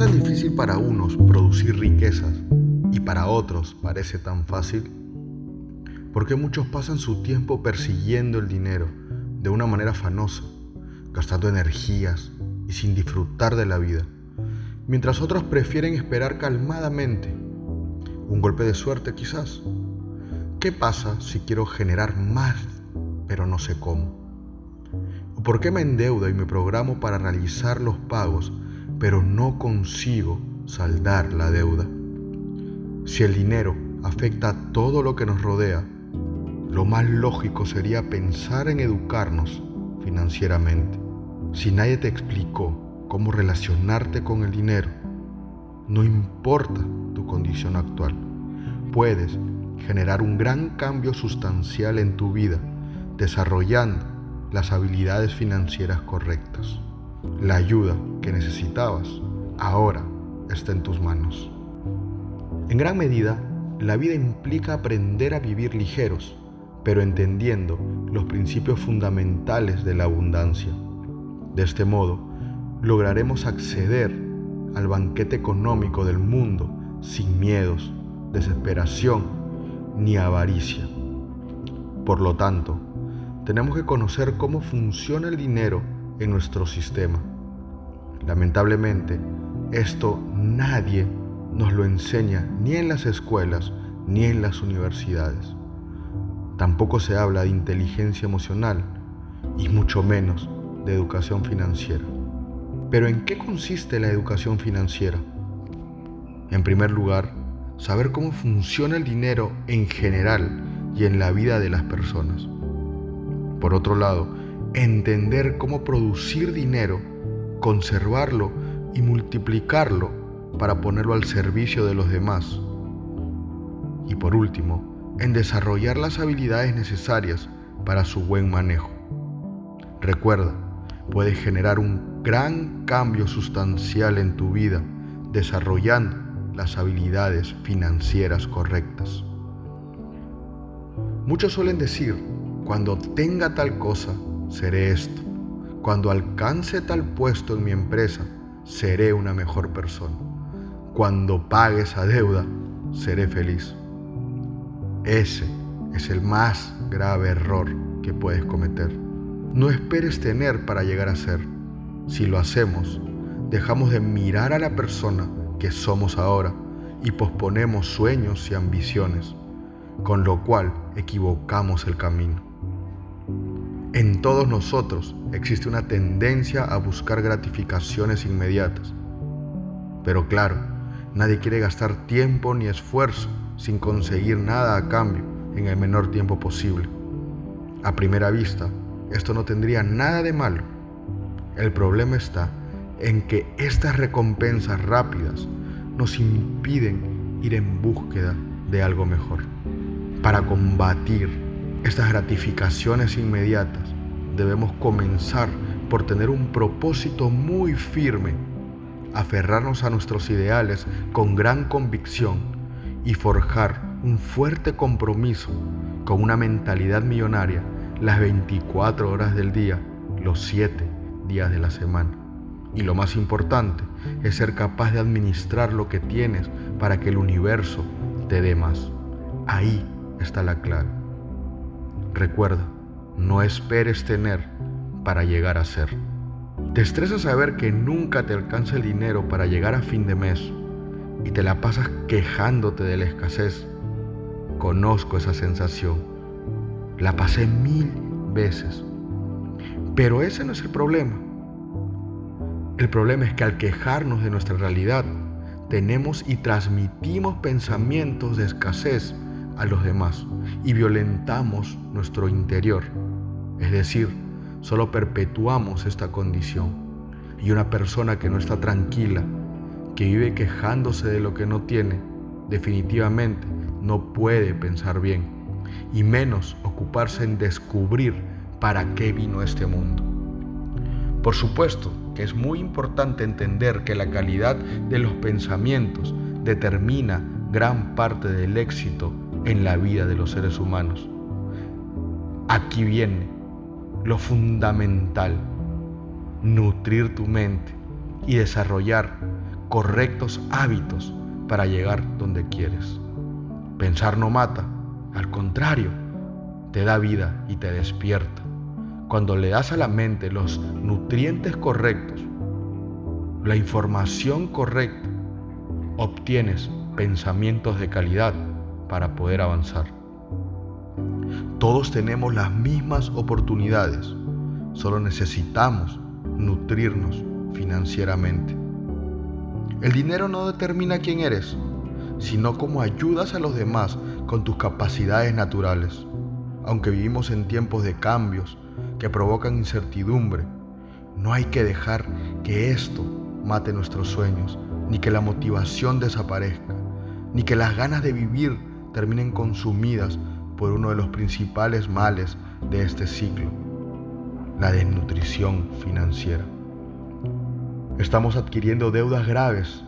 tan difícil para unos producir riquezas y para otros parece tan fácil? ¿Por qué muchos pasan su tiempo persiguiendo el dinero de una manera afanosa, gastando energías y sin disfrutar de la vida? Mientras otros prefieren esperar calmadamente un golpe de suerte quizás. ¿Qué pasa si quiero generar más pero no sé cómo? ¿Por qué me endeudo y me programo para realizar los pagos pero no consigo saldar la deuda? Si el dinero afecta a todo lo que nos rodea, lo más lógico sería pensar en educarnos financieramente. Si nadie te explicó cómo relacionarte con el dinero, no importa tu condición actual, puedes generar un gran cambio sustancial en tu vida desarrollando las habilidades financieras correctas. La ayuda que necesitabas ahora está en tus manos. En gran medida, la vida implica aprender a vivir ligeros pero entendiendo los principios fundamentales de la abundancia. De este modo, lograremos acceder al banquete económico del mundo sin miedos, desesperación ni avaricia. Por lo tanto, tenemos que conocer cómo funciona el dinero en nuestro sistema. Lamentablemente, esto nadie nos lo enseña ni en las escuelas ni en las universidades. Tampoco se habla de inteligencia emocional y mucho menos de educación financiera. Pero ¿en qué consiste la educación financiera? En primer lugar, saber cómo funciona el dinero en general y en la vida de las personas. Por otro lado, entender cómo producir dinero, conservarlo y multiplicarlo para ponerlo al servicio de los demás. Y por último, en desarrollar las habilidades necesarias para su buen manejo. Recuerda, puedes generar un gran cambio sustancial en tu vida desarrollando las habilidades financieras correctas. Muchos suelen decir, cuando tenga tal cosa, seré esto. Cuando alcance tal puesto en mi empresa, seré una mejor persona. Cuando pague esa deuda, seré feliz. Ese es el más grave error que puedes cometer. No esperes tener para llegar a ser. Si lo hacemos, dejamos de mirar a la persona que somos ahora y posponemos sueños y ambiciones, con lo cual equivocamos el camino. En todos nosotros existe una tendencia a buscar gratificaciones inmediatas. Pero claro, nadie quiere gastar tiempo ni esfuerzo sin conseguir nada a cambio en el menor tiempo posible. A primera vista, esto no tendría nada de malo. El problema está en que estas recompensas rápidas nos impiden ir en búsqueda de algo mejor. Para combatir estas gratificaciones inmediatas, debemos comenzar por tener un propósito muy firme, aferrarnos a nuestros ideales con gran convicción y forjar un fuerte compromiso con una mentalidad millonaria las 24 horas del día, los 7 días de la semana. Y lo más importante es ser capaz de administrar lo que tienes para que el universo te dé más. Ahí está la clave. Recuerda, no esperes tener para llegar a ser. Te estresa saber que nunca te alcanza el dinero para llegar a fin de mes y te la pasas quejándote de la escasez. Conozco esa sensación. La pasé mil veces. Pero ese no es el problema. El problema es que al quejarnos de nuestra realidad, tenemos y transmitimos pensamientos de escasez a los demás y violentamos nuestro interior. Es decir, solo perpetuamos esta condición. Y una persona que no está tranquila que vive quejándose de lo que no tiene, definitivamente no puede pensar bien, y menos ocuparse en descubrir para qué vino este mundo. Por supuesto que es muy importante entender que la calidad de los pensamientos determina gran parte del éxito en la vida de los seres humanos. Aquí viene lo fundamental, nutrir tu mente y desarrollar correctos hábitos para llegar donde quieres. Pensar no mata, al contrario, te da vida y te despierta. Cuando le das a la mente los nutrientes correctos, la información correcta, obtienes pensamientos de calidad para poder avanzar. Todos tenemos las mismas oportunidades, solo necesitamos nutrirnos financieramente. El dinero no determina quién eres, sino cómo ayudas a los demás con tus capacidades naturales. Aunque vivimos en tiempos de cambios que provocan incertidumbre, no hay que dejar que esto mate nuestros sueños, ni que la motivación desaparezca, ni que las ganas de vivir terminen consumidas por uno de los principales males de este ciclo, la desnutrición financiera. Estamos adquiriendo deudas graves,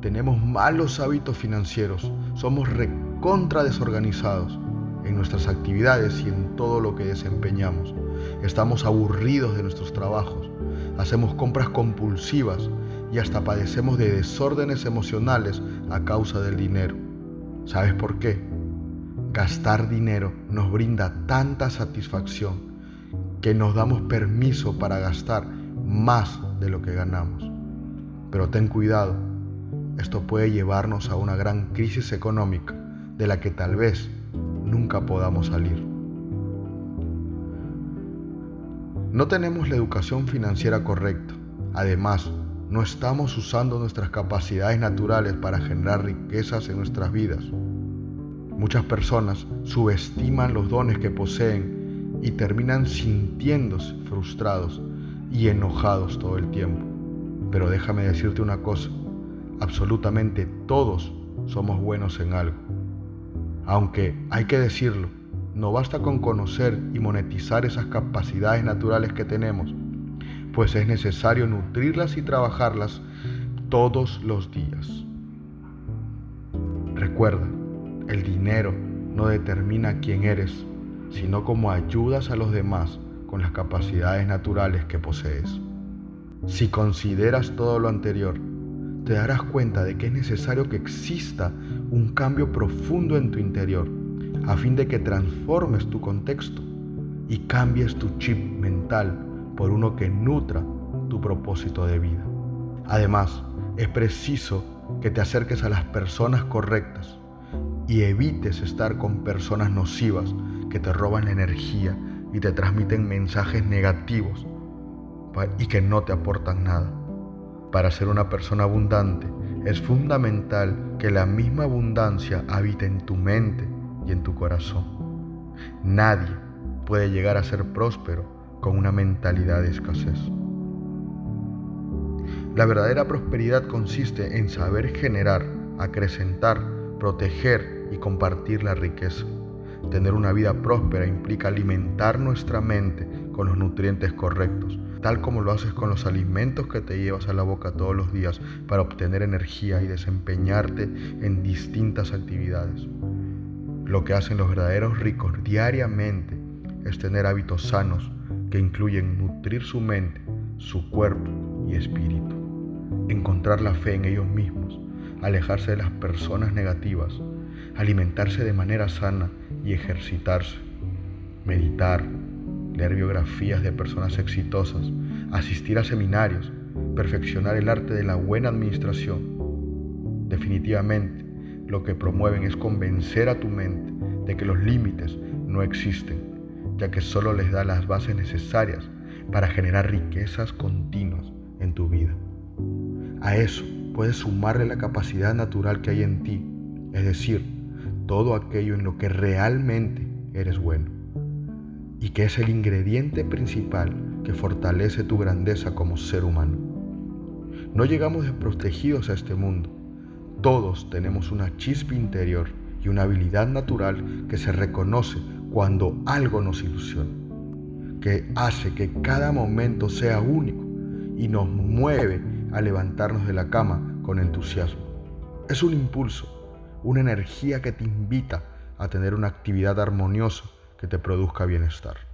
tenemos malos hábitos financieros, somos recontra desorganizados en nuestras actividades y en todo lo que desempeñamos. Estamos aburridos de nuestros trabajos, hacemos compras compulsivas y hasta padecemos de desórdenes emocionales a causa del dinero. ¿Sabes por qué? Gastar dinero nos brinda tanta satisfacción que nos damos permiso para gastar más de lo que ganamos. Pero ten cuidado, esto puede llevarnos a una gran crisis económica de la que tal vez nunca podamos salir. No tenemos la educación financiera correcta. Además, no estamos usando nuestras capacidades naturales para generar riquezas en nuestras vidas. Muchas personas subestiman los dones que poseen y terminan sintiéndose frustrados y enojados todo el tiempo. Pero déjame decirte una cosa, absolutamente todos somos buenos en algo. Aunque hay que decirlo, no basta con conocer y monetizar esas capacidades naturales que tenemos, pues es necesario nutrirlas y trabajarlas todos los días. Recuerda, el dinero no determina quién eres, sino cómo ayudas a los demás con las capacidades naturales que posees. Si consideras todo lo anterior, te darás cuenta de que es necesario que exista un cambio profundo en tu interior, a fin de que transformes tu contexto y cambies tu chip mental por uno que nutra tu propósito de vida. Además, es preciso que te acerques a las personas correctas y evites estar con personas nocivas que te roban energía y te transmiten mensajes negativos y que no te aportan nada. Para ser una persona abundante es fundamental que la misma abundancia habite en tu mente y en tu corazón. Nadie puede llegar a ser próspero con una mentalidad de escasez. La verdadera prosperidad consiste en saber generar, acrecentar, proteger y compartir la riqueza. Tener una vida próspera implica alimentar nuestra mente con los nutrientes correctos, tal como lo haces con los alimentos que te llevas a la boca todos los días para obtener energía y desempeñarte en distintas actividades. Lo que hacen los verdaderos ricos diariamente es tener hábitos sanos que incluyen nutrir su mente, su cuerpo y espíritu, encontrar la fe en ellos mismos, alejarse de las personas negativas, alimentarse de manera sana y ejercitarse, meditar, leer biografías de personas exitosas, asistir a seminarios, perfeccionar el arte de la buena administración. Definitivamente, lo que promueven es convencer a tu mente de que los límites no existen, ya que solo les da las bases necesarias para generar riquezas continuas en tu vida. A eso puedes sumarle la capacidad natural que hay en ti, es decir, todo aquello en lo que realmente eres bueno y que es el ingrediente principal que fortalece tu grandeza como ser humano. No llegamos desprotegidos a este mundo. Todos tenemos una chispa interior y una habilidad natural que se reconoce cuando algo nos ilusiona, que hace que cada momento sea único y nos mueve a levantarnos de la cama con entusiasmo. Es un impulso, una energía que te invita a tener una actividad armoniosa que te produzca bienestar.